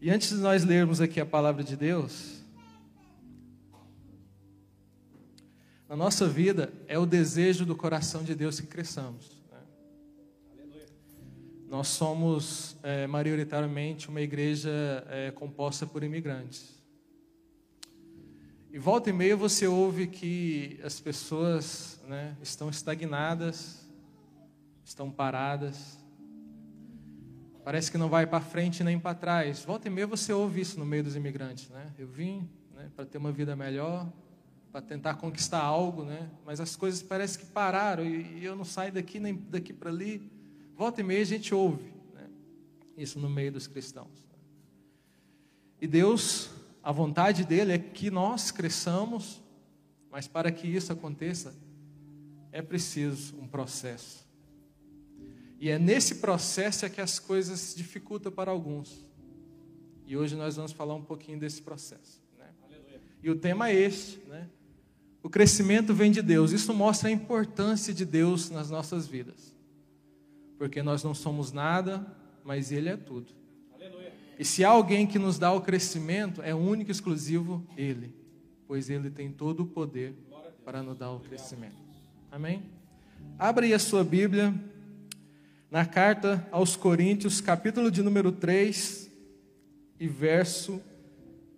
E antes de nós lermos aqui a palavra de Deus, na nossa vida é o desejo do coração de Deus que cresçamos. Né? Nós somos é, majoritariamente uma igreja é, composta por imigrantes. E volta e meia você ouve que as pessoas né, estão estagnadas, estão paradas, parece que não vai para frente nem para trás. Volta e meia você ouve isso no meio dos imigrantes, né? Eu vim né, para ter uma vida melhor, para tentar conquistar algo, né? Mas as coisas parecem que pararam e, e eu não saio daqui nem daqui para ali. Volta e meia a gente ouve né, isso no meio dos cristãos. E Deus a vontade dele é que nós cresçamos, mas para que isso aconteça, é preciso um processo. E é nesse processo é que as coisas se dificultam para alguns. E hoje nós vamos falar um pouquinho desse processo. Né? E o tema é este, né? O crescimento vem de Deus. Isso mostra a importância de Deus nas nossas vidas. Porque nós não somos nada, mas Ele é tudo. E se há alguém que nos dá o crescimento, é único e exclusivo Ele, pois Ele tem todo o poder para nos dar o crescimento. Amém? Abra aí a sua Bíblia na carta aos Coríntios, capítulo de número 3 e verso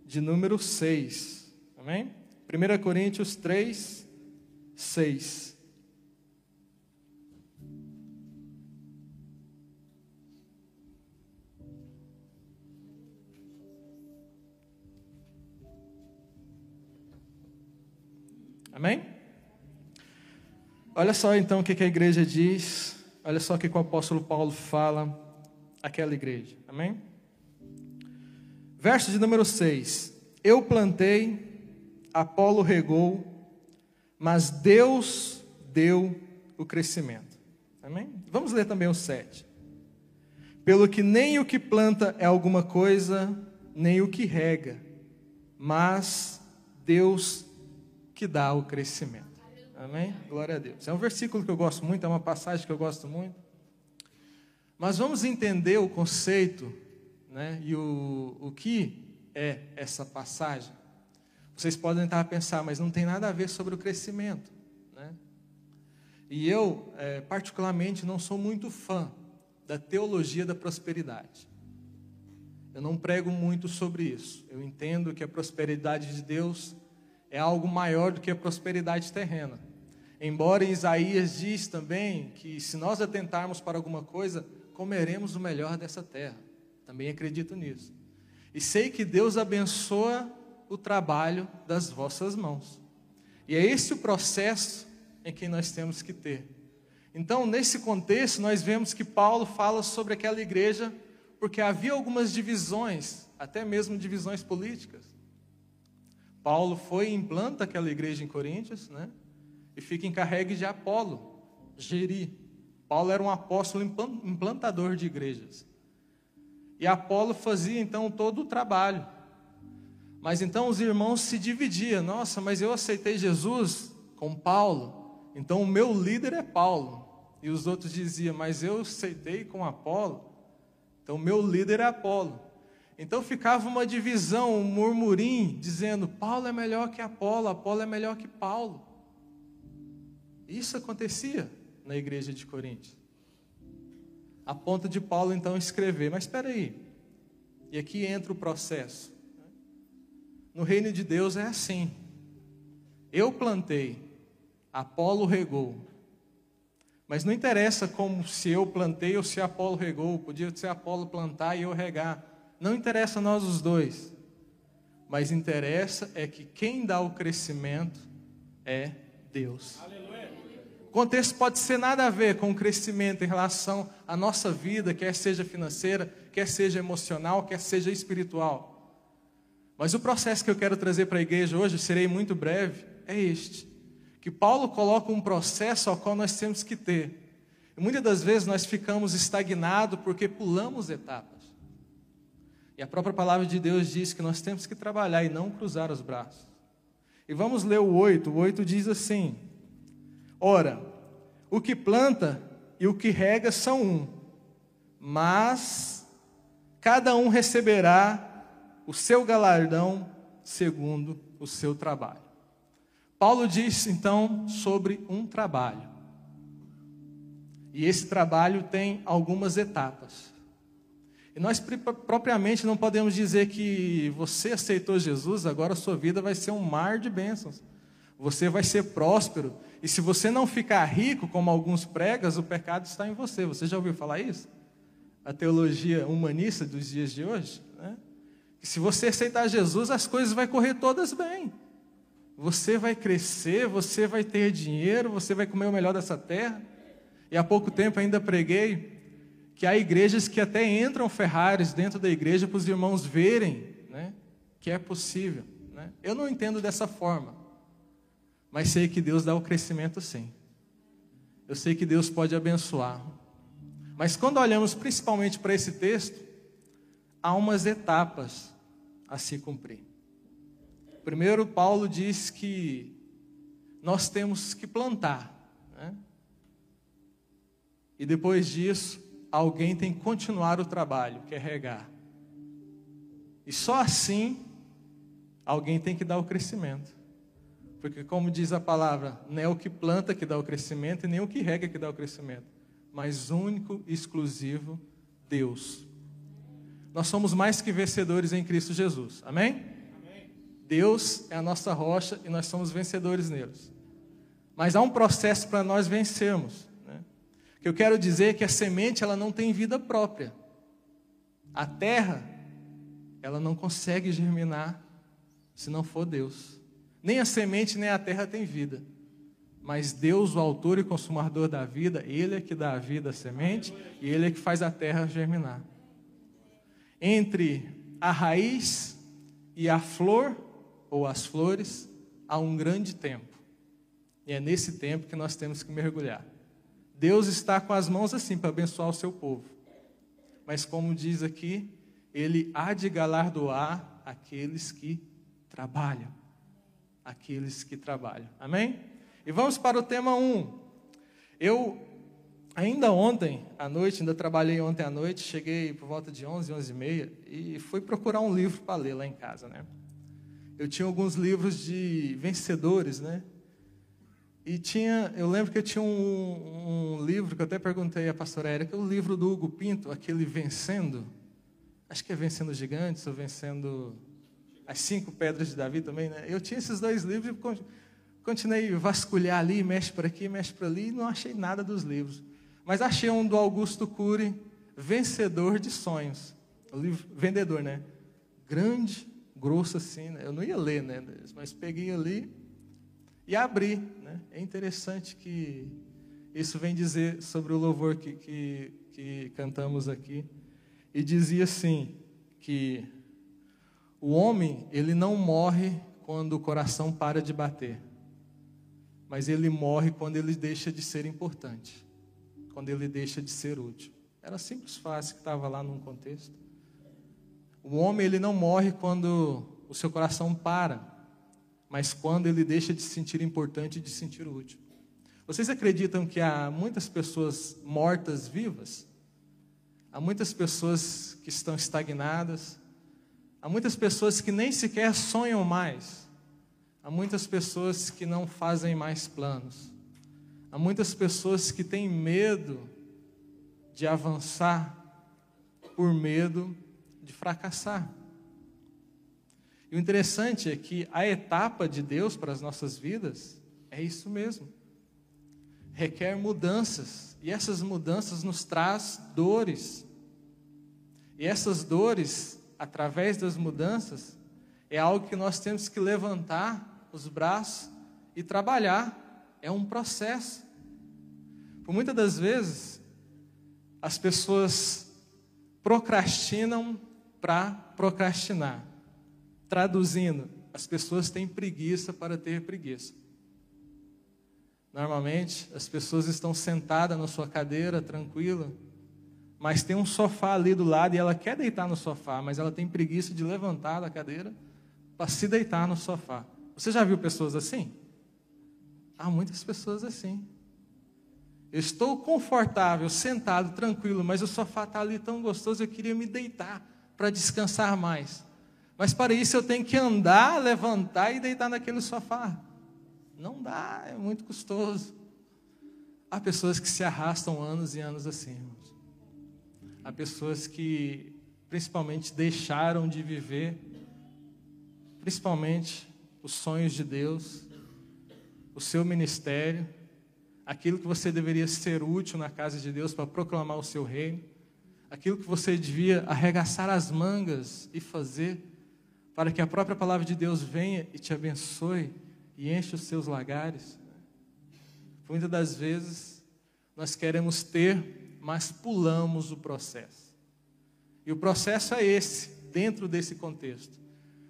de número 6. Amém? 1 Coríntios 3, 6. Amém? Olha só então o que a igreja diz. Olha só o que o apóstolo Paulo fala àquela igreja. Amém? Verso de número 6. Eu plantei, Apolo regou, mas Deus deu o crescimento. Amém? Vamos ler também o 7. Pelo que nem o que planta é alguma coisa, nem o que rega, mas Deus que dá o crescimento. Amém? Glória a Deus. É um versículo que eu gosto muito, é uma passagem que eu gosto muito. Mas vamos entender o conceito né, e o, o que é essa passagem. Vocês podem tentar pensar, mas não tem nada a ver sobre o crescimento. Né? E eu, é, particularmente, não sou muito fã da teologia da prosperidade. Eu não prego muito sobre isso. Eu entendo que a prosperidade de Deus é algo maior do que a prosperidade terrena. Embora em Isaías diz também que se nós atentarmos para alguma coisa, comeremos o melhor dessa terra. Também acredito nisso. E sei que Deus abençoa o trabalho das vossas mãos. E é esse o processo em que nós temos que ter. Então, nesse contexto, nós vemos que Paulo fala sobre aquela igreja porque havia algumas divisões, até mesmo divisões políticas. Paulo foi e implanta aquela igreja em Coríntios, né? E fica encarregue de Apolo, gerir. Paulo era um apóstolo implantador de igrejas. E Apolo fazia então todo o trabalho. Mas então os irmãos se dividiam. Nossa, mas eu aceitei Jesus com Paulo, então o meu líder é Paulo. E os outros diziam, mas eu aceitei com Apolo, então o meu líder é Apolo. Então ficava uma divisão, um murmurim, dizendo: Paulo é melhor que Apolo, Apolo é melhor que Paulo. Isso acontecia na igreja de Coríntios. A ponto de Paulo então escrever: Mas espera aí, e aqui entra o processo. No reino de Deus é assim. Eu plantei, Apolo regou. Mas não interessa como se eu plantei ou se Apolo regou. Podia ser Apolo plantar e eu regar. Não interessa nós os dois, mas interessa é que quem dá o crescimento é Deus. Aleluia. Contexto pode ser nada a ver com o crescimento em relação à nossa vida, quer seja financeira, quer seja emocional, quer seja espiritual. Mas o processo que eu quero trazer para a igreja hoje, serei muito breve, é este: que Paulo coloca um processo ao qual nós temos que ter. E muitas das vezes nós ficamos estagnados porque pulamos etapas. E a própria palavra de Deus diz que nós temos que trabalhar e não cruzar os braços. E vamos ler o 8. O 8 diz assim: Ora, o que planta e o que rega são um, mas cada um receberá o seu galardão segundo o seu trabalho. Paulo diz então sobre um trabalho. E esse trabalho tem algumas etapas. E nós propriamente não podemos dizer que você aceitou Jesus, agora a sua vida vai ser um mar de bênçãos. Você vai ser próspero. E se você não ficar rico, como alguns pregas, o pecado está em você. Você já ouviu falar isso? A teologia humanista dos dias de hoje? Né? Que se você aceitar Jesus, as coisas vão correr todas bem. Você vai crescer, você vai ter dinheiro, você vai comer o melhor dessa terra. E há pouco tempo ainda preguei que há igrejas que até entram Ferraris dentro da igreja para os irmãos verem né, que é possível. Né? Eu não entendo dessa forma, mas sei que Deus dá o crescimento sim. Eu sei que Deus pode abençoar. Mas quando olhamos principalmente para esse texto, há umas etapas a se cumprir. Primeiro, Paulo diz que nós temos que plantar. Né? E depois disso, alguém tem que continuar o trabalho, que é regar. E só assim, alguém tem que dar o crescimento. Porque, como diz a palavra, não é o que planta que dá o crescimento e nem o que rega que dá o crescimento, mas único e exclusivo Deus. Nós somos mais que vencedores em Cristo Jesus. Amém? Amém? Deus é a nossa rocha e nós somos vencedores neles. Mas há um processo para nós vencermos que eu quero dizer é que a semente ela não tem vida própria. A terra ela não consegue germinar se não for Deus. Nem a semente nem a terra tem vida. Mas Deus, o autor e consumador da vida, ele é que dá a vida à semente e ele é que faz a terra germinar. Entre a raiz e a flor ou as flores há um grande tempo. E é nesse tempo que nós temos que mergulhar. Deus está com as mãos assim para abençoar o seu povo. Mas como diz aqui, ele há de galardoar aqueles que trabalham. Aqueles que trabalham. Amém? E vamos para o tema 1. Eu, ainda ontem à noite, ainda trabalhei ontem à noite, cheguei por volta de 11, 11 e meia, e fui procurar um livro para ler lá em casa, né? Eu tinha alguns livros de vencedores, né? E tinha, eu lembro que tinha um, um, livro que eu até perguntei à pastora Érica, o livro do Hugo Pinto, aquele Vencendo. Acho que é Vencendo Gigantes ou Vencendo as Cinco Pedras de Davi também, né? Eu tinha esses dois livros e continuei vasculhar ali, mexe para aqui, mexe para ali, e não achei nada dos livros. Mas achei um do Augusto Cury, Vencedor de Sonhos. O livro, vendedor, né? Grande, grosso assim, né? Eu não ia ler, né? Mas peguei ali e abrir. Né? É interessante que isso vem dizer sobre o louvor que, que, que cantamos aqui. E dizia assim, que o homem, ele não morre quando o coração para de bater, mas ele morre quando ele deixa de ser importante, quando ele deixa de ser útil. Era simples fácil que estava lá num contexto. O homem, ele não morre quando o seu coração para, mas quando ele deixa de se sentir importante e de se sentir útil. Vocês acreditam que há muitas pessoas mortas vivas? Há muitas pessoas que estão estagnadas? Há muitas pessoas que nem sequer sonham mais? Há muitas pessoas que não fazem mais planos? Há muitas pessoas que têm medo de avançar por medo de fracassar. E o interessante é que a etapa de Deus para as nossas vidas é isso mesmo. Requer mudanças, e essas mudanças nos traz dores. E essas dores, através das mudanças, é algo que nós temos que levantar os braços e trabalhar. É um processo. Por muitas das vezes, as pessoas procrastinam para procrastinar. Traduzindo, as pessoas têm preguiça para ter preguiça. Normalmente, as pessoas estão sentadas na sua cadeira, tranquila, mas tem um sofá ali do lado e ela quer deitar no sofá, mas ela tem preguiça de levantar da cadeira para se deitar no sofá. Você já viu pessoas assim? Há muitas pessoas assim. Eu estou confortável, sentado, tranquilo, mas o sofá está ali tão gostoso, eu queria me deitar para descansar mais. Mas para isso eu tenho que andar, levantar e deitar naquele sofá. Não dá, é muito custoso. Há pessoas que se arrastam anos e anos assim, irmãos. Há pessoas que, principalmente, deixaram de viver, principalmente, os sonhos de Deus, o seu ministério, aquilo que você deveria ser útil na casa de Deus para proclamar o seu reino, aquilo que você devia arregaçar as mangas e fazer, para que a própria palavra de Deus venha e te abençoe e enche os seus lagares. Muitas das vezes nós queremos ter, mas pulamos o processo. E o processo é esse, dentro desse contexto.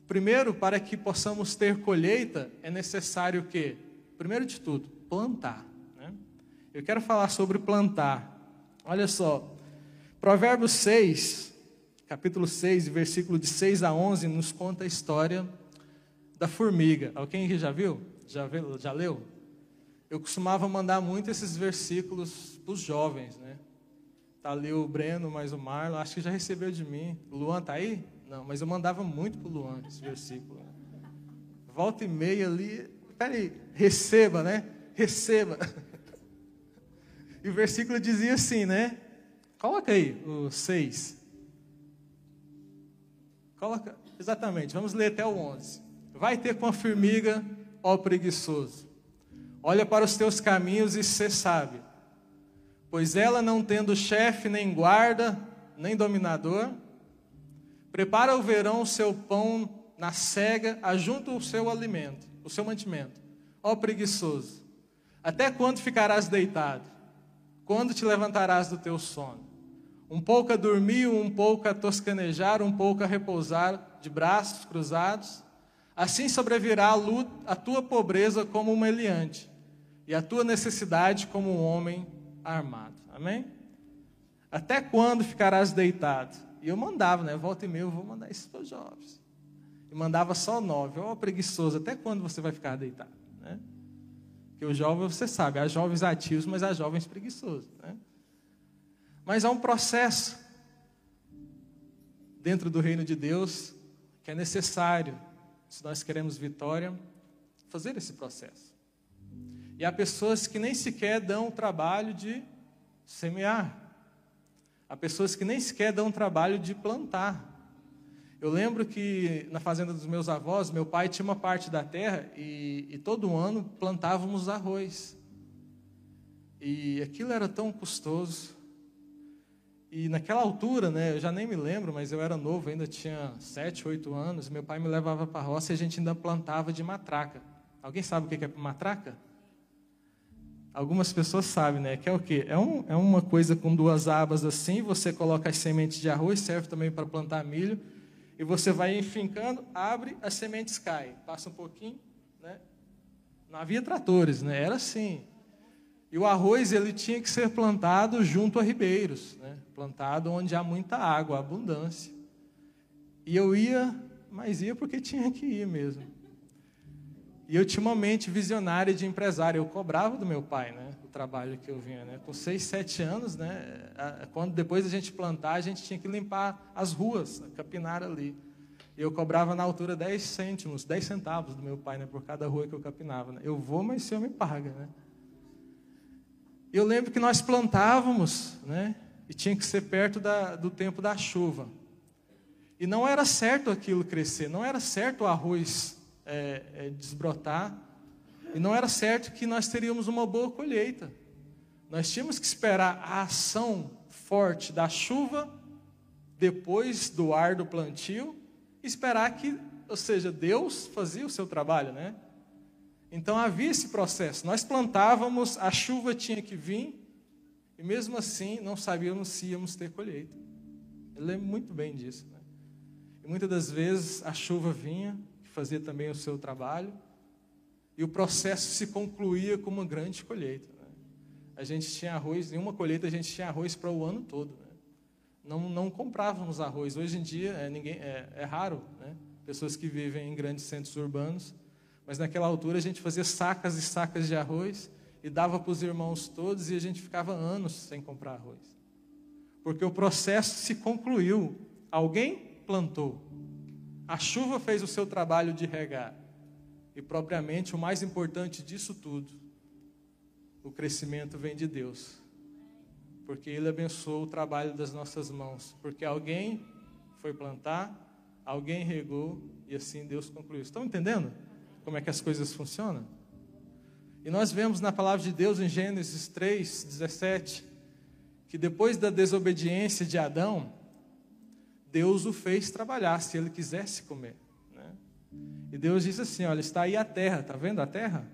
Primeiro, para que possamos ter colheita, é necessário o quê? Primeiro de tudo, plantar. Né? Eu quero falar sobre plantar. Olha só, Provérbios 6, capítulo 6, versículo de 6 a 11, nos conta a história da formiga. Alguém aqui já viu? Já, viu? já leu? Eu costumava mandar muito esses versículos para os jovens, né? Tá ali o Breno, mais o Marlon, acho que já recebeu de mim. Luan tá aí? Não, mas eu mandava muito para o Luan esse versículo. Volta e meia ali, peraí, receba, né? Receba. E o versículo dizia assim, né? Coloca aí o 6. Coloca, exatamente, vamos ler até o 11. Vai ter com a formiga, ó preguiçoso. Olha para os teus caminhos e se sabe. Pois ela, não tendo chefe, nem guarda, nem dominador, prepara o verão o seu pão na cega, ajunta o seu alimento, o seu mantimento. Ó preguiçoso, até quando ficarás deitado? Quando te levantarás do teu sono? Um pouco a dormir, um pouco a toscanejar, um pouco a repousar de braços cruzados. Assim sobrevirá a, tua pobreza como um meliante, e a tua necessidade como um homem armado. Amém? Até quando ficarás deitado? E eu mandava, né? Volta e meia, eu vou mandar isso para os jovens. E mandava só nove. Ó, oh, preguiçoso, até quando você vai ficar deitado? Né? Porque o jovem, você sabe, há jovens ativos, mas há jovens preguiçosos. Né? Mas há um processo dentro do reino de Deus que é necessário, se nós queremos vitória, fazer esse processo. E há pessoas que nem sequer dão o trabalho de semear. Há pessoas que nem sequer dão o trabalho de plantar. Eu lembro que na fazenda dos meus avós, meu pai tinha uma parte da terra e, e todo ano plantávamos arroz. E aquilo era tão custoso. E naquela altura, né, eu já nem me lembro, mas eu era novo, ainda tinha sete, oito anos. Meu pai me levava para a roça e a gente ainda plantava de matraca. Alguém sabe o que é matraca? Algumas pessoas sabem, né? Que é o quê? É, um, é uma coisa com duas abas assim, você coloca as sementes de arroz, serve também para plantar milho, e você vai enfincando, abre, as sementes caem. Passa um pouquinho, né? Não havia tratores, né? Era assim. E o arroz ele tinha que ser plantado junto a ribeiros, né? plantado onde há muita água, abundância. E eu ia, mas ia porque tinha que ir mesmo. E eu tinha uma mente visionária de empresário. Eu cobrava do meu pai, né, o trabalho que eu vinha, né. Com seis, sete anos, né, quando depois da gente plantar, a gente tinha que limpar as ruas, capinar ali. E eu cobrava na altura 10 cêntimos, 10 centavos do meu pai, né, por cada rua que eu capinava. Né. Eu vou, mas o senhor me paga, né. Eu lembro que nós plantávamos, né? E tinha que ser perto da, do tempo da chuva. E não era certo aquilo crescer, não era certo o arroz é, é, desbrotar, e não era certo que nós teríamos uma boa colheita. Nós tínhamos que esperar a ação forte da chuva, depois do ar do plantio, e esperar que, ou seja, Deus fazia o seu trabalho, né? Então havia esse processo. Nós plantávamos, a chuva tinha que vir, e mesmo assim não sabíamos se íamos ter colheita. Eu lembro muito bem disso. Né? E muitas das vezes a chuva vinha, fazia também o seu trabalho, e o processo se concluía com uma grande colheita. Né? A gente tinha arroz, em uma colheita a gente tinha arroz para o ano todo. Né? Não, não comprávamos arroz. Hoje em dia é, ninguém, é, é raro, né? pessoas que vivem em grandes centros urbanos mas naquela altura a gente fazia sacas e sacas de arroz e dava para os irmãos todos e a gente ficava anos sem comprar arroz. Porque o processo se concluiu. Alguém plantou. A chuva fez o seu trabalho de regar. E propriamente o mais importante disso tudo, o crescimento vem de Deus. Porque Ele abençoou o trabalho das nossas mãos. Porque alguém foi plantar, alguém regou e assim Deus concluiu. Estão entendendo como é que as coisas funcionam? E nós vemos na palavra de Deus em Gênesis 3, 17, que depois da desobediência de Adão, Deus o fez trabalhar se ele quisesse comer. Né? E Deus diz assim: olha, está aí a terra, está vendo a terra?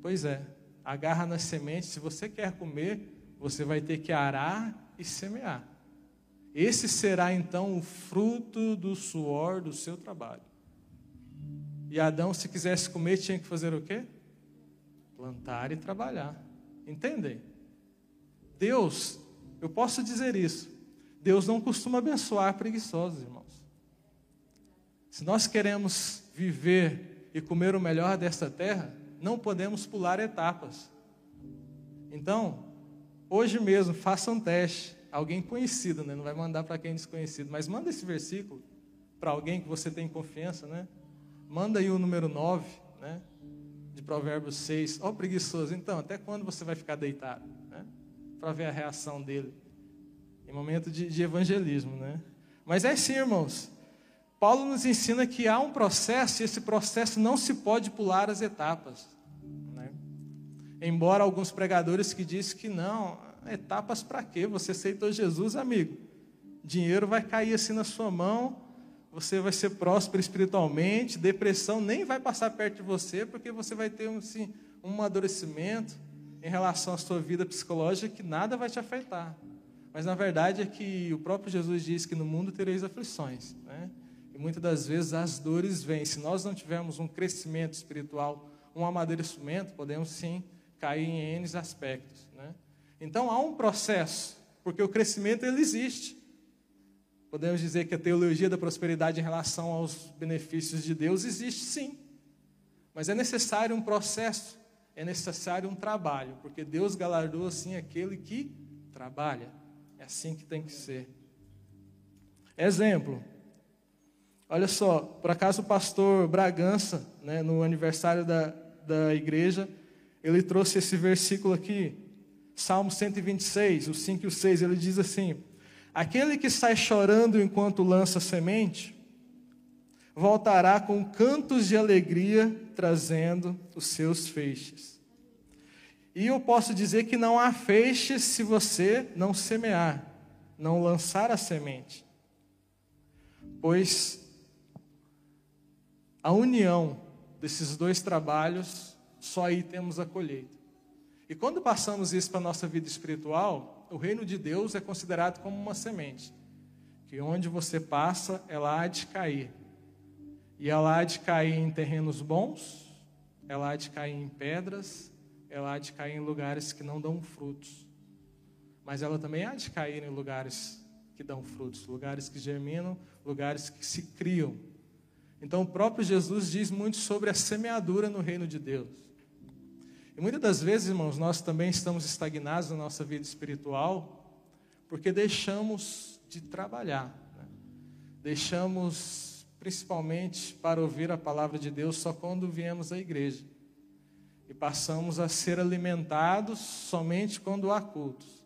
Pois é, agarra nas sementes, se você quer comer, você vai ter que arar e semear. Esse será então o fruto do suor do seu trabalho. E Adão, se quisesse comer, tinha que fazer o quê? Plantar e trabalhar. Entendem? Deus, eu posso dizer isso. Deus não costuma abençoar preguiçosos, irmãos. Se nós queremos viver e comer o melhor desta terra, não podemos pular etapas. Então, hoje mesmo, faça um teste alguém conhecido, né? Não vai mandar para quem é desconhecido, mas manda esse versículo para alguém que você tem confiança, né? Manda aí o número 9, né? De Provérbios 6. Ó, oh, preguiçoso, então, até quando você vai ficar deitado, né? Para ver a reação dele em momento de, de evangelismo, né? Mas é assim, irmãos. Paulo nos ensina que há um processo e esse processo não se pode pular as etapas. Né? Embora alguns pregadores que dizem que não, Etapas para quê? Você aceitou Jesus, amigo. Dinheiro vai cair assim na sua mão, você vai ser próspero espiritualmente, depressão nem vai passar perto de você, porque você vai ter um, assim, um amadurecimento em relação à sua vida psicológica que nada vai te afetar. Mas na verdade é que o próprio Jesus diz que no mundo tereis aflições, né? E muitas das vezes as dores vêm. Se nós não tivermos um crescimento espiritual, um amadurecimento, podemos sim cair em N aspectos, né? Então há um processo, porque o crescimento ele existe. Podemos dizer que a teologia da prosperidade em relação aos benefícios de Deus existe sim. Mas é necessário um processo, é necessário um trabalho, porque Deus galardoa assim aquele que trabalha. É assim que tem que ser. Exemplo. Olha só, por acaso o pastor Bragança, né, no aniversário da, da igreja, ele trouxe esse versículo aqui, Salmo 126, o 5 e o 6, ele diz assim: Aquele que sai chorando enquanto lança semente, voltará com cantos de alegria, trazendo os seus feixes. E eu posso dizer que não há feixes se você não semear, não lançar a semente. Pois a união desses dois trabalhos, só aí temos a colheita. E quando passamos isso para a nossa vida espiritual, o reino de Deus é considerado como uma semente, que onde você passa, ela há de cair. E ela há de cair em terrenos bons, ela há de cair em pedras, ela há de cair em lugares que não dão frutos. Mas ela também há de cair em lugares que dão frutos, lugares que germinam, lugares que se criam. Então o próprio Jesus diz muito sobre a semeadura no reino de Deus. E muitas das vezes, irmãos, nós também estamos estagnados na nossa vida espiritual porque deixamos de trabalhar. Né? Deixamos, principalmente, para ouvir a palavra de Deus só quando viemos à igreja. E passamos a ser alimentados somente quando há cultos.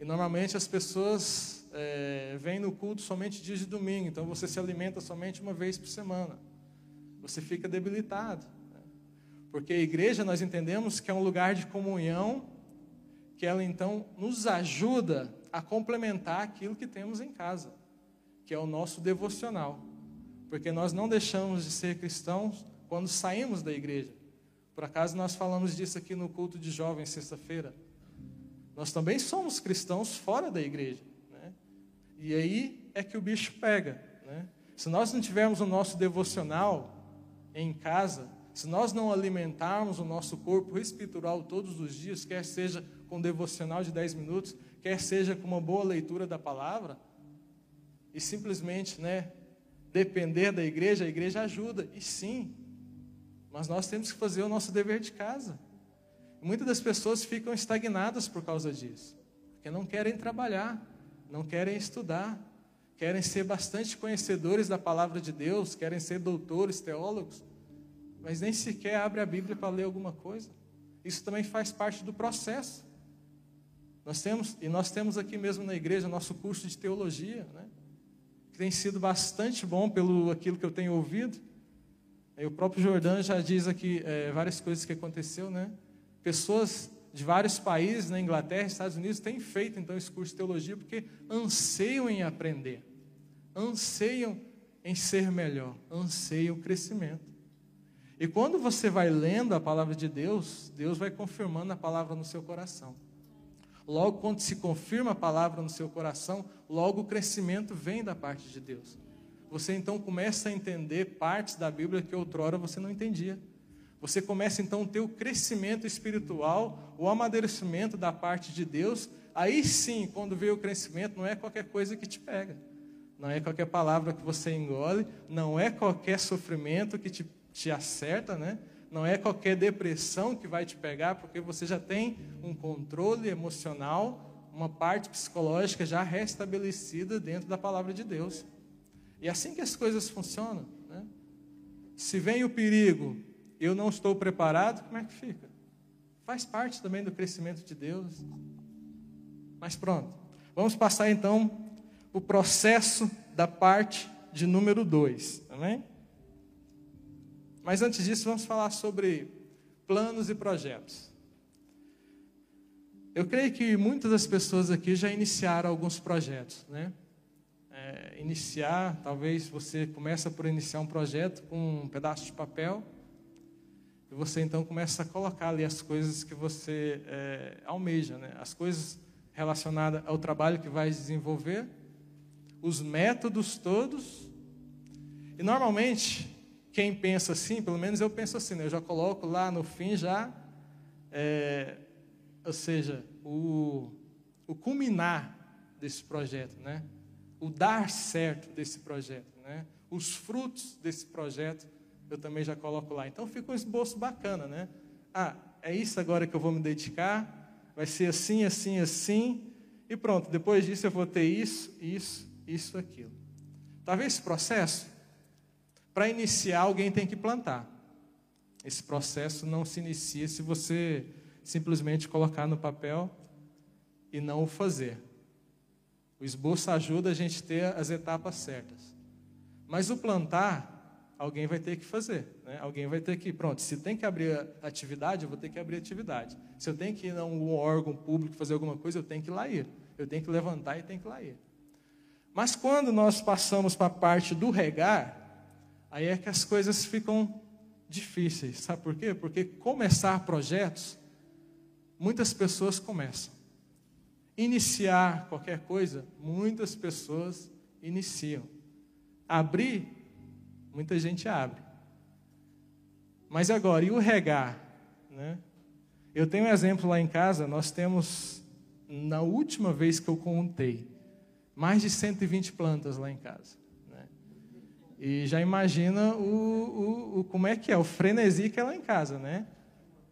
E normalmente as pessoas é, vêm no culto somente dias de domingo, então você se alimenta somente uma vez por semana. Você fica debilitado. Porque a igreja nós entendemos que é um lugar de comunhão, que ela então nos ajuda a complementar aquilo que temos em casa, que é o nosso devocional. Porque nós não deixamos de ser cristãos quando saímos da igreja. Por acaso nós falamos disso aqui no culto de jovens sexta-feira. Nós também somos cristãos fora da igreja. Né? E aí é que o bicho pega. Né? Se nós não tivermos o nosso devocional em casa, se nós não alimentarmos o nosso corpo espiritual todos os dias, quer seja com devocional de 10 minutos, quer seja com uma boa leitura da palavra, e simplesmente, né, depender da igreja, a igreja ajuda, e sim, mas nós temos que fazer o nosso dever de casa. Muitas das pessoas ficam estagnadas por causa disso, porque não querem trabalhar, não querem estudar, querem ser bastante conhecedores da palavra de Deus, querem ser doutores, teólogos, mas nem sequer abre a Bíblia para ler alguma coisa. Isso também faz parte do processo. Nós temos, e nós temos aqui mesmo na igreja nosso curso de teologia, né? que tem sido bastante bom pelo aquilo que eu tenho ouvido. O próprio Jordão já diz aqui é, várias coisas que aconteceu, né? Pessoas de vários países, na Inglaterra, Estados Unidos, têm feito então esse curso de teologia porque anseiam em aprender anseiam em ser melhor, anseiam o crescimento. E quando você vai lendo a palavra de Deus, Deus vai confirmando a palavra no seu coração. Logo, quando se confirma a palavra no seu coração, logo o crescimento vem da parte de Deus. Você então começa a entender partes da Bíblia que outrora você não entendia. Você começa então a ter o crescimento espiritual, o amadurecimento da parte de Deus. Aí sim, quando vem o crescimento, não é qualquer coisa que te pega não é qualquer palavra que você engole, não é qualquer sofrimento que te, te acerta, né? não é qualquer depressão que vai te pegar, porque você já tem um controle emocional, uma parte psicológica já restabelecida dentro da palavra de Deus. E é assim que as coisas funcionam. Né? Se vem o perigo, eu não estou preparado, como é que fica? Faz parte também do crescimento de Deus. Mas pronto, vamos passar então o processo da parte de número 2. Amém? Mas antes disso, vamos falar sobre planos e projetos. Eu creio que muitas das pessoas aqui já iniciaram alguns projetos, né? É, iniciar, talvez você começa por iniciar um projeto com um pedaço de papel e você então começa a colocar ali as coisas que você é, almeja, né? As coisas relacionadas ao trabalho que vai desenvolver os métodos todos. E normalmente, quem pensa assim, pelo menos eu penso assim, né? eu já coloco lá no fim já, é, ou seja, o, o culminar desse projeto, né? O dar certo desse projeto, né? os frutos desse projeto, eu também já coloco lá. Então fica um esboço bacana, né? Ah, é isso agora que eu vou me dedicar, vai ser assim, assim, assim, e pronto, depois disso eu vou ter isso, isso isso, aquilo. Talvez esse processo, para iniciar, alguém tem que plantar. Esse processo não se inicia se você simplesmente colocar no papel e não o fazer. O esboço ajuda a gente a ter as etapas certas. Mas o plantar, alguém vai ter que fazer. Né? Alguém vai ter que, pronto, se tem que abrir atividade, eu vou ter que abrir atividade. Se eu tenho que ir a um órgão público fazer alguma coisa, eu tenho que ir lá ir. Eu tenho que levantar e tenho que ir lá ir. Mas quando nós passamos para a parte do regar, aí é que as coisas ficam difíceis. Sabe por quê? Porque começar projetos, muitas pessoas começam. Iniciar qualquer coisa, muitas pessoas iniciam. Abrir, muita gente abre. Mas agora, e o regar? Né? Eu tenho um exemplo lá em casa, nós temos, na última vez que eu contei, mais de 120 plantas lá em casa. Né? E já imagina o, o, o, como é que é, o frenesi que é lá em casa, né?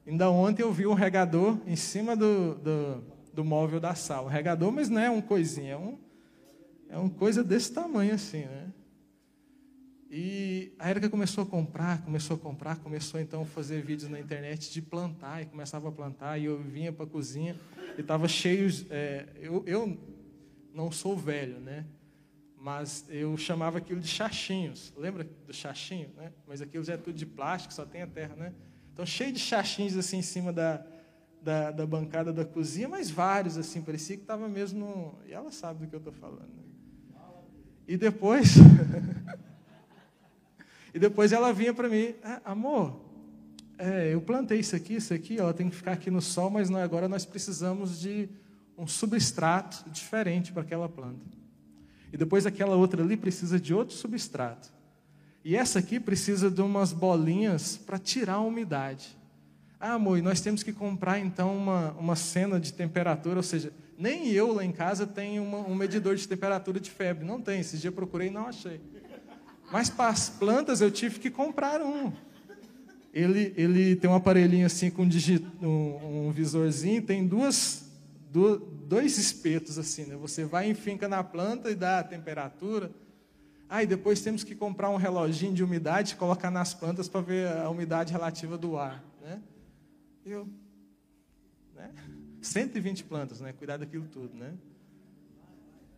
Ainda ontem eu vi um regador em cima do, do, do móvel da sala. Um regador, mas não é um coisinha, é um, é uma coisa desse tamanho assim, né? E a Erika começou a comprar, começou a comprar, começou então a fazer vídeos na internet de plantar, e começava a plantar, e eu vinha para a cozinha e estava cheio. É, eu, eu não sou velho, né? Mas eu chamava aquilo de chachinhos. Lembra do chachinho, né? Mas aquilo já é tudo de plástico, só tem a terra, né? Então, cheio de chachinhos assim em cima da, da, da bancada da cozinha, mas vários assim, parecia que estava mesmo no... E ela sabe do que eu estou falando. E depois... e depois ela vinha para mim, ah, amor, é, eu plantei isso aqui, isso aqui, ela tem que ficar aqui no sol, mas não, agora nós precisamos de um substrato diferente para aquela planta. E depois aquela outra ali precisa de outro substrato. E essa aqui precisa de umas bolinhas para tirar a umidade. Ah, amor, nós temos que comprar então uma, uma cena de temperatura, ou seja, nem eu lá em casa tenho uma, um medidor de temperatura de febre. Não tem, esse dia procurei e não achei. Mas para as plantas eu tive que comprar um. Ele, ele tem um aparelhinho assim com um, um, visorzinho, tem duas do, dois espetos assim, né? Você vai e finca na planta e dá a temperatura. Ah, e depois temos que comprar um reloginho de umidade e colocar nas plantas para ver a umidade relativa do ar, né? Eu, né? 120 plantas, né? Cuidar daquilo tudo, né?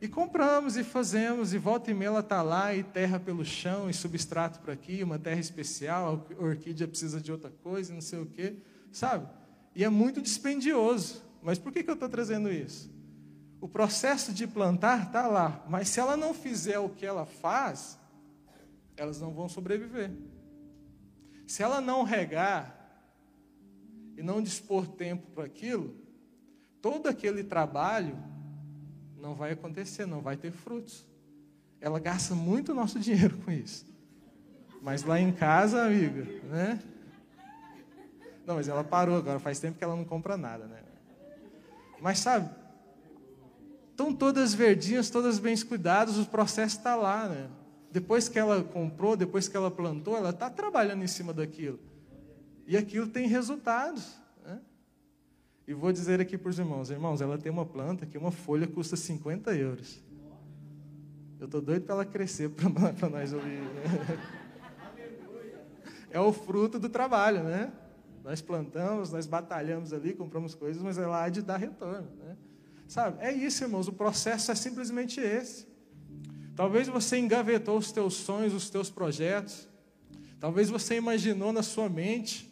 E compramos e fazemos, e volta e meia ela está lá, e terra pelo chão, e substrato por aqui, uma terra especial, a orquídea precisa de outra coisa, não sei o quê, sabe? E é muito dispendioso. Mas por que, que eu estou trazendo isso? O processo de plantar está lá, mas se ela não fizer o que ela faz, elas não vão sobreviver. Se ela não regar e não dispor tempo para aquilo, todo aquele trabalho não vai acontecer, não vai ter frutos. Ela gasta muito nosso dinheiro com isso. Mas lá em casa, amiga, né? Não, mas ela parou agora, faz tempo que ela não compra nada, né? Mas sabe, estão todas verdinhas, todas bem cuidadas, o processo está lá, né? Depois que ela comprou, depois que ela plantou, ela está trabalhando em cima daquilo. E aquilo tem resultados. Né? E vou dizer aqui para os irmãos: irmãos, ela tem uma planta que uma folha custa 50 euros. Eu estou doido para ela crescer para nós ouvir. É o fruto do trabalho, né? Nós plantamos, nós batalhamos ali, compramos coisas, mas ela há de dar retorno. Né? Sabe? É isso, irmãos. O processo é simplesmente esse. Talvez você engavetou os teus sonhos, os teus projetos. Talvez você imaginou na sua mente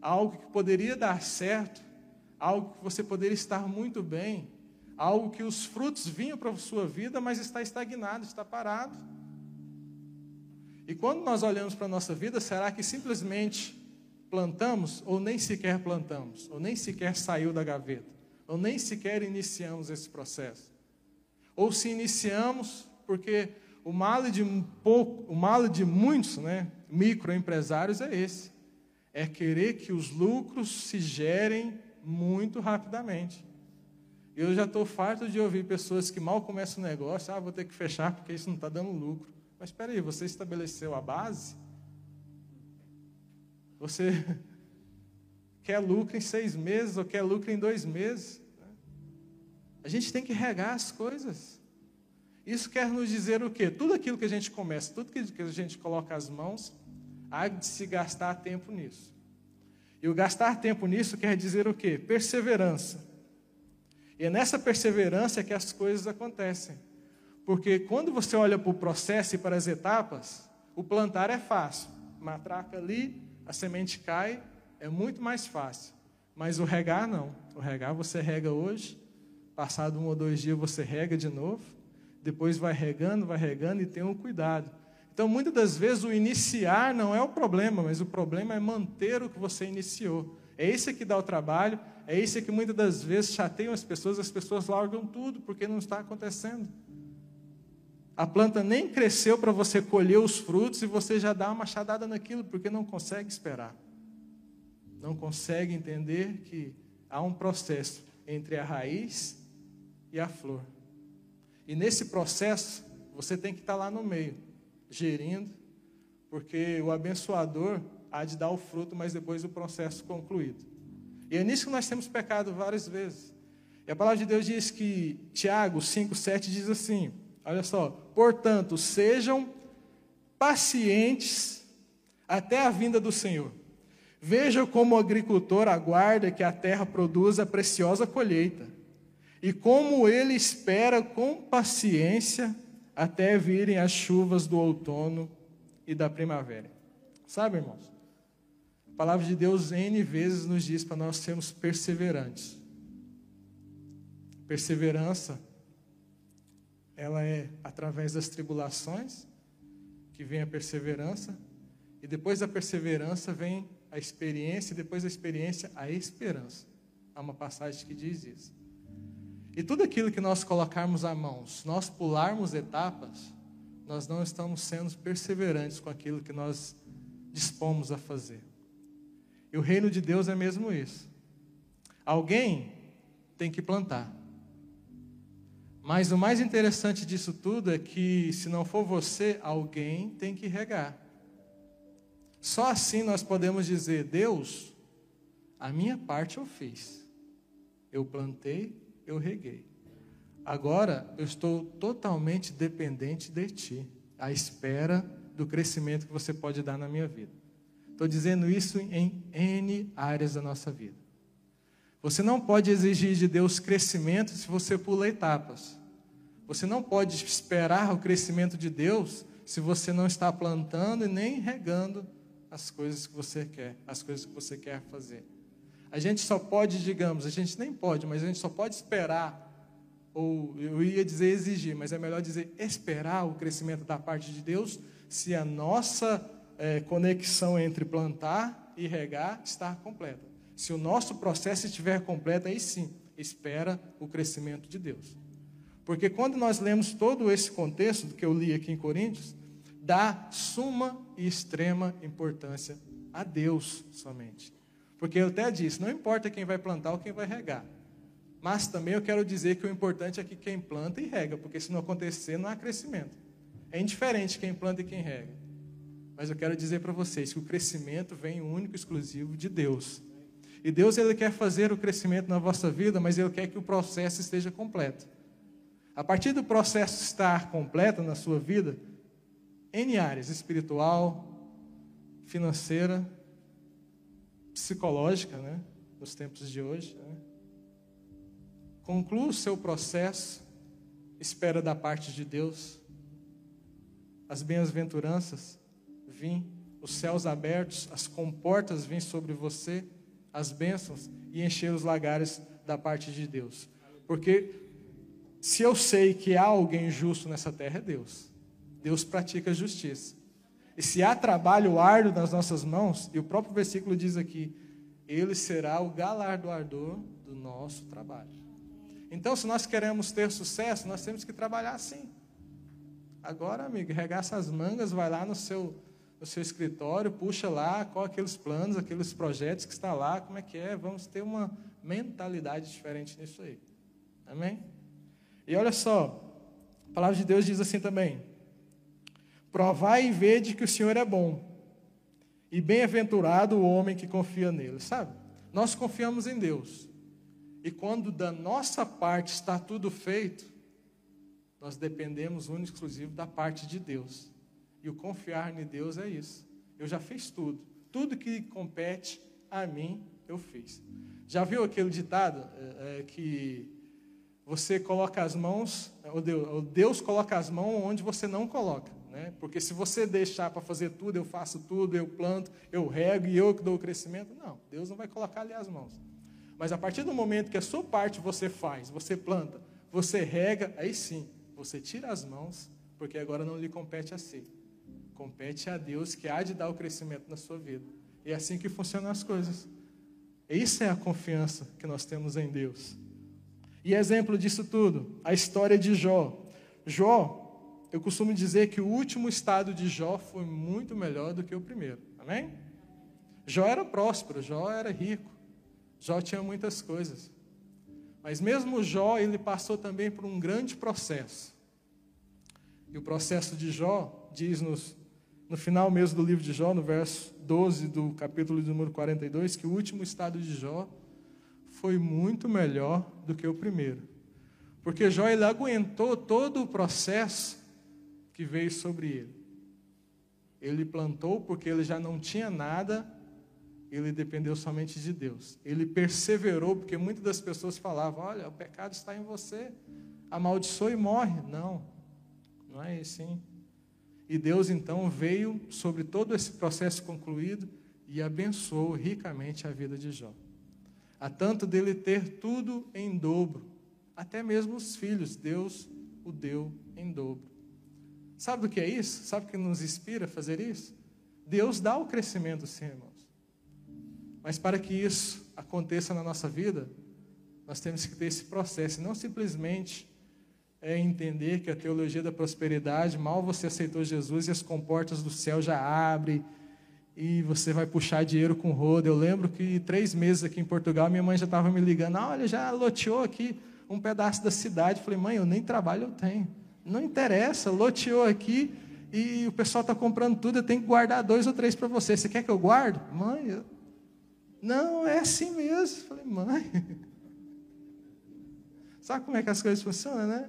algo que poderia dar certo, algo que você poderia estar muito bem, algo que os frutos vinham para a sua vida, mas está estagnado, está parado. E quando nós olhamos para a nossa vida, será que simplesmente plantamos ou nem sequer plantamos, ou nem sequer saiu da gaveta, ou nem sequer iniciamos esse processo? Ou se iniciamos, porque o mal de pouco, o mal de muitos, né, microempresários é esse é querer que os lucros se gerem muito rapidamente. Eu já estou farto de ouvir pessoas que mal começam o negócio, ah, vou ter que fechar porque isso não está dando lucro. Mas espera aí, você estabeleceu a base? Você quer lucro em seis meses ou quer lucro em dois meses? A gente tem que regar as coisas. Isso quer nos dizer o quê? Tudo aquilo que a gente começa, tudo que a gente coloca as mãos, há de se gastar tempo nisso. E o gastar tempo nisso quer dizer o quê? Perseverança. E é nessa perseverança que as coisas acontecem. Porque quando você olha para o processo e para as etapas, o plantar é fácil. Matraca ali, a semente cai, é muito mais fácil. Mas o regar não. O regar você rega hoje, passado um ou dois dias você rega de novo, depois vai regando, vai regando e tem um cuidado. Então, muitas das vezes, o iniciar não é o problema, mas o problema é manter o que você iniciou. É esse que dá o trabalho, é esse que muitas das vezes chateiam as pessoas, as pessoas largam tudo porque não está acontecendo. A planta nem cresceu para você colher os frutos e você já dá uma machadada naquilo porque não consegue esperar. Não consegue entender que há um processo entre a raiz e a flor. E nesse processo, você tem que estar lá no meio gerindo, porque o abençoador há de dar o fruto, mas depois o processo concluído. E é nisso que nós temos pecado várias vezes. E a palavra de Deus diz que, Tiago 5,7 diz assim: olha só, portanto, sejam pacientes até a vinda do Senhor. Veja como o agricultor aguarda que a terra produza a preciosa colheita, e como ele espera com paciência até virem as chuvas do outono e da primavera. Sabe, irmãos? A palavra de Deus N vezes nos diz para nós sermos perseverantes. Perseverança, ela é através das tribulações que vem a perseverança, e depois da perseverança vem a experiência, e depois da experiência, a esperança. Há uma passagem que diz isso. E tudo aquilo que nós colocarmos à mão, nós pularmos etapas, nós não estamos sendo perseverantes com aquilo que nós dispomos a fazer. E o reino de Deus é mesmo isso. Alguém tem que plantar. Mas o mais interessante disso tudo é que, se não for você, alguém tem que regar. Só assim nós podemos dizer: Deus, a minha parte eu fiz. Eu plantei, eu reguei. Agora eu estou totalmente dependente de ti, à espera do crescimento que você pode dar na minha vida. Estou dizendo isso em N áreas da nossa vida. Você não pode exigir de Deus crescimento se você pula etapas. Você não pode esperar o crescimento de Deus se você não está plantando e nem regando as coisas que você quer, as coisas que você quer fazer. A gente só pode, digamos, a gente nem pode, mas a gente só pode esperar, ou eu ia dizer exigir, mas é melhor dizer esperar o crescimento da parte de Deus, se a nossa é, conexão entre plantar e regar está completa. Se o nosso processo estiver completo, aí sim, espera o crescimento de Deus. Porque quando nós lemos todo esse contexto que eu li aqui em Coríntios, dá suma e extrema importância a Deus somente. Porque eu até disse, não importa quem vai plantar ou quem vai regar. Mas também eu quero dizer que o importante é que quem planta e rega, porque se não acontecer, não há crescimento. É indiferente quem planta e quem rega. Mas eu quero dizer para vocês que o crescimento vem único e exclusivo de Deus. E Deus ele quer fazer o crescimento na vossa vida, mas ele quer que o processo esteja completo. A partir do processo estar completo na sua vida, em áreas, espiritual, financeira, psicológica, né? nos tempos de hoje. Né? Conclua o seu processo, espera da parte de Deus, as bem-aventuranças vêm, os céus abertos, as comportas vêm sobre você, as bênçãos e encher os lagares da parte de Deus. Porque se eu sei que há alguém justo nessa terra, é Deus. Deus pratica justiça. E se há trabalho árduo nas nossas mãos, e o próprio versículo diz aqui, ele será o galardoador do nosso trabalho. Então, se nós queremos ter sucesso, nós temos que trabalhar assim. Agora, amigo, regaça as mangas, vai lá no seu, no seu escritório, puxa lá qual aqueles planos, aqueles projetos que está lá, como é que é, vamos ter uma mentalidade diferente nisso aí. Amém? E olha só, a palavra de Deus diz assim também: Provai e vede que o Senhor é bom, e bem-aventurado o homem que confia nele. Sabe? Nós confiamos em Deus, e quando da nossa parte está tudo feito, nós dependemos único e exclusivo da parte de Deus. E o confiar em Deus é isso. Eu já fiz tudo. Tudo que compete a mim, eu fiz. Já viu aquele ditado é, é, que você coloca as mãos, ou Deus, ou Deus coloca as mãos onde você não coloca. Né? Porque se você deixar para fazer tudo, eu faço tudo, eu planto, eu rego e eu que dou o crescimento, não, Deus não vai colocar ali as mãos. Mas a partir do momento que a sua parte você faz, você planta, você rega, aí sim, você tira as mãos, porque agora não lhe compete a si. Compete a Deus que há de dar o crescimento na sua vida. E é assim que funcionam as coisas. Isso é a confiança que nós temos em Deus. E exemplo disso tudo, a história de Jó. Jó, eu costumo dizer que o último estado de Jó foi muito melhor do que o primeiro. Amém? Jó era próspero, Jó era rico. Jó tinha muitas coisas. Mas mesmo Jó, ele passou também por um grande processo. E o processo de Jó diz-nos, no final mesmo do livro de Jó, no verso 12 do capítulo número 42, que o último estado de Jó foi muito melhor do que o primeiro. Porque Jó ele aguentou todo o processo que veio sobre ele. Ele plantou porque ele já não tinha nada, ele dependeu somente de Deus. Ele perseverou porque muitas das pessoas falavam: "Olha, o pecado está em você, amaldiçoa e morre". Não. Não é assim. E Deus então veio sobre todo esse processo concluído e abençoou ricamente a vida de Jó a tanto dele ter tudo em dobro, até mesmo os filhos, Deus o deu em dobro. Sabe o que é isso? Sabe o que nos inspira a fazer isso? Deus dá o crescimento, sim, irmãos. Mas para que isso aconteça na nossa vida, nós temos que ter esse processo, não simplesmente é entender que a teologia da prosperidade, mal você aceitou Jesus e as comportas do céu já abrem, e você vai puxar dinheiro com roda. Eu lembro que três meses aqui em Portugal, minha mãe já estava me ligando, ah, olha, já loteou aqui um pedaço da cidade. Eu falei, mãe, eu nem trabalho eu tenho. Não interessa, loteou aqui e o pessoal está comprando tudo, eu tenho que guardar dois ou três para você. Você quer que eu guarde? Mãe, eu... não, é assim mesmo. Falei, mãe. Sabe como é que as coisas funcionam, né?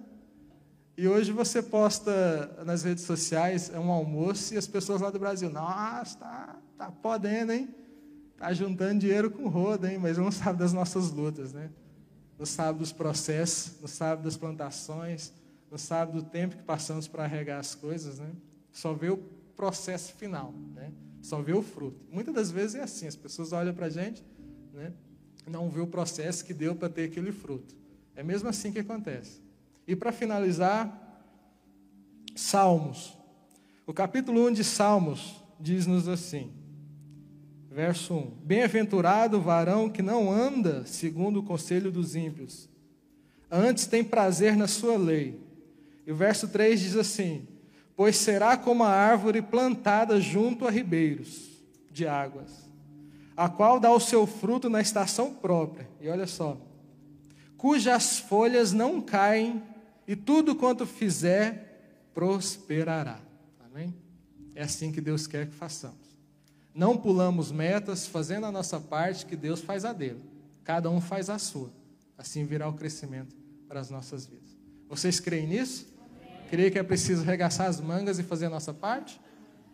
E hoje você posta nas redes sociais é um almoço e as pessoas lá do Brasil, nossa, tá, tá podendo, hein? Tá juntando dinheiro com roda, hein? Mas não sabe das nossas lutas, né? Não sabe dos processos, não sabe das plantações, não sabe do tempo que passamos para regar as coisas, né? Só vê o processo final, né? Só vê o fruto. Muitas das vezes é assim, as pessoas olham para a gente, né? Não vê o processo que deu para ter aquele fruto. É mesmo assim que acontece. E para finalizar, Salmos. O capítulo 1 de Salmos diz-nos assim, verso 1: Bem-aventurado o varão que não anda segundo o conselho dos ímpios, antes tem prazer na sua lei. E o verso 3 diz assim: Pois será como a árvore plantada junto a ribeiros de águas, a qual dá o seu fruto na estação própria. E olha só, cujas folhas não caem e tudo quanto fizer prosperará. Amém? É assim que Deus quer que façamos. Não pulamos metas, fazendo a nossa parte, que Deus faz a dele. Cada um faz a sua. Assim virá o crescimento para as nossas vidas. Vocês creem nisso? Creem que é preciso regaçar as mangas e fazer a nossa parte?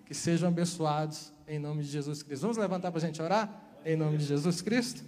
Que sejam abençoados em nome de Jesus Cristo. Vamos levantar para a gente orar? Em nome de Jesus Cristo?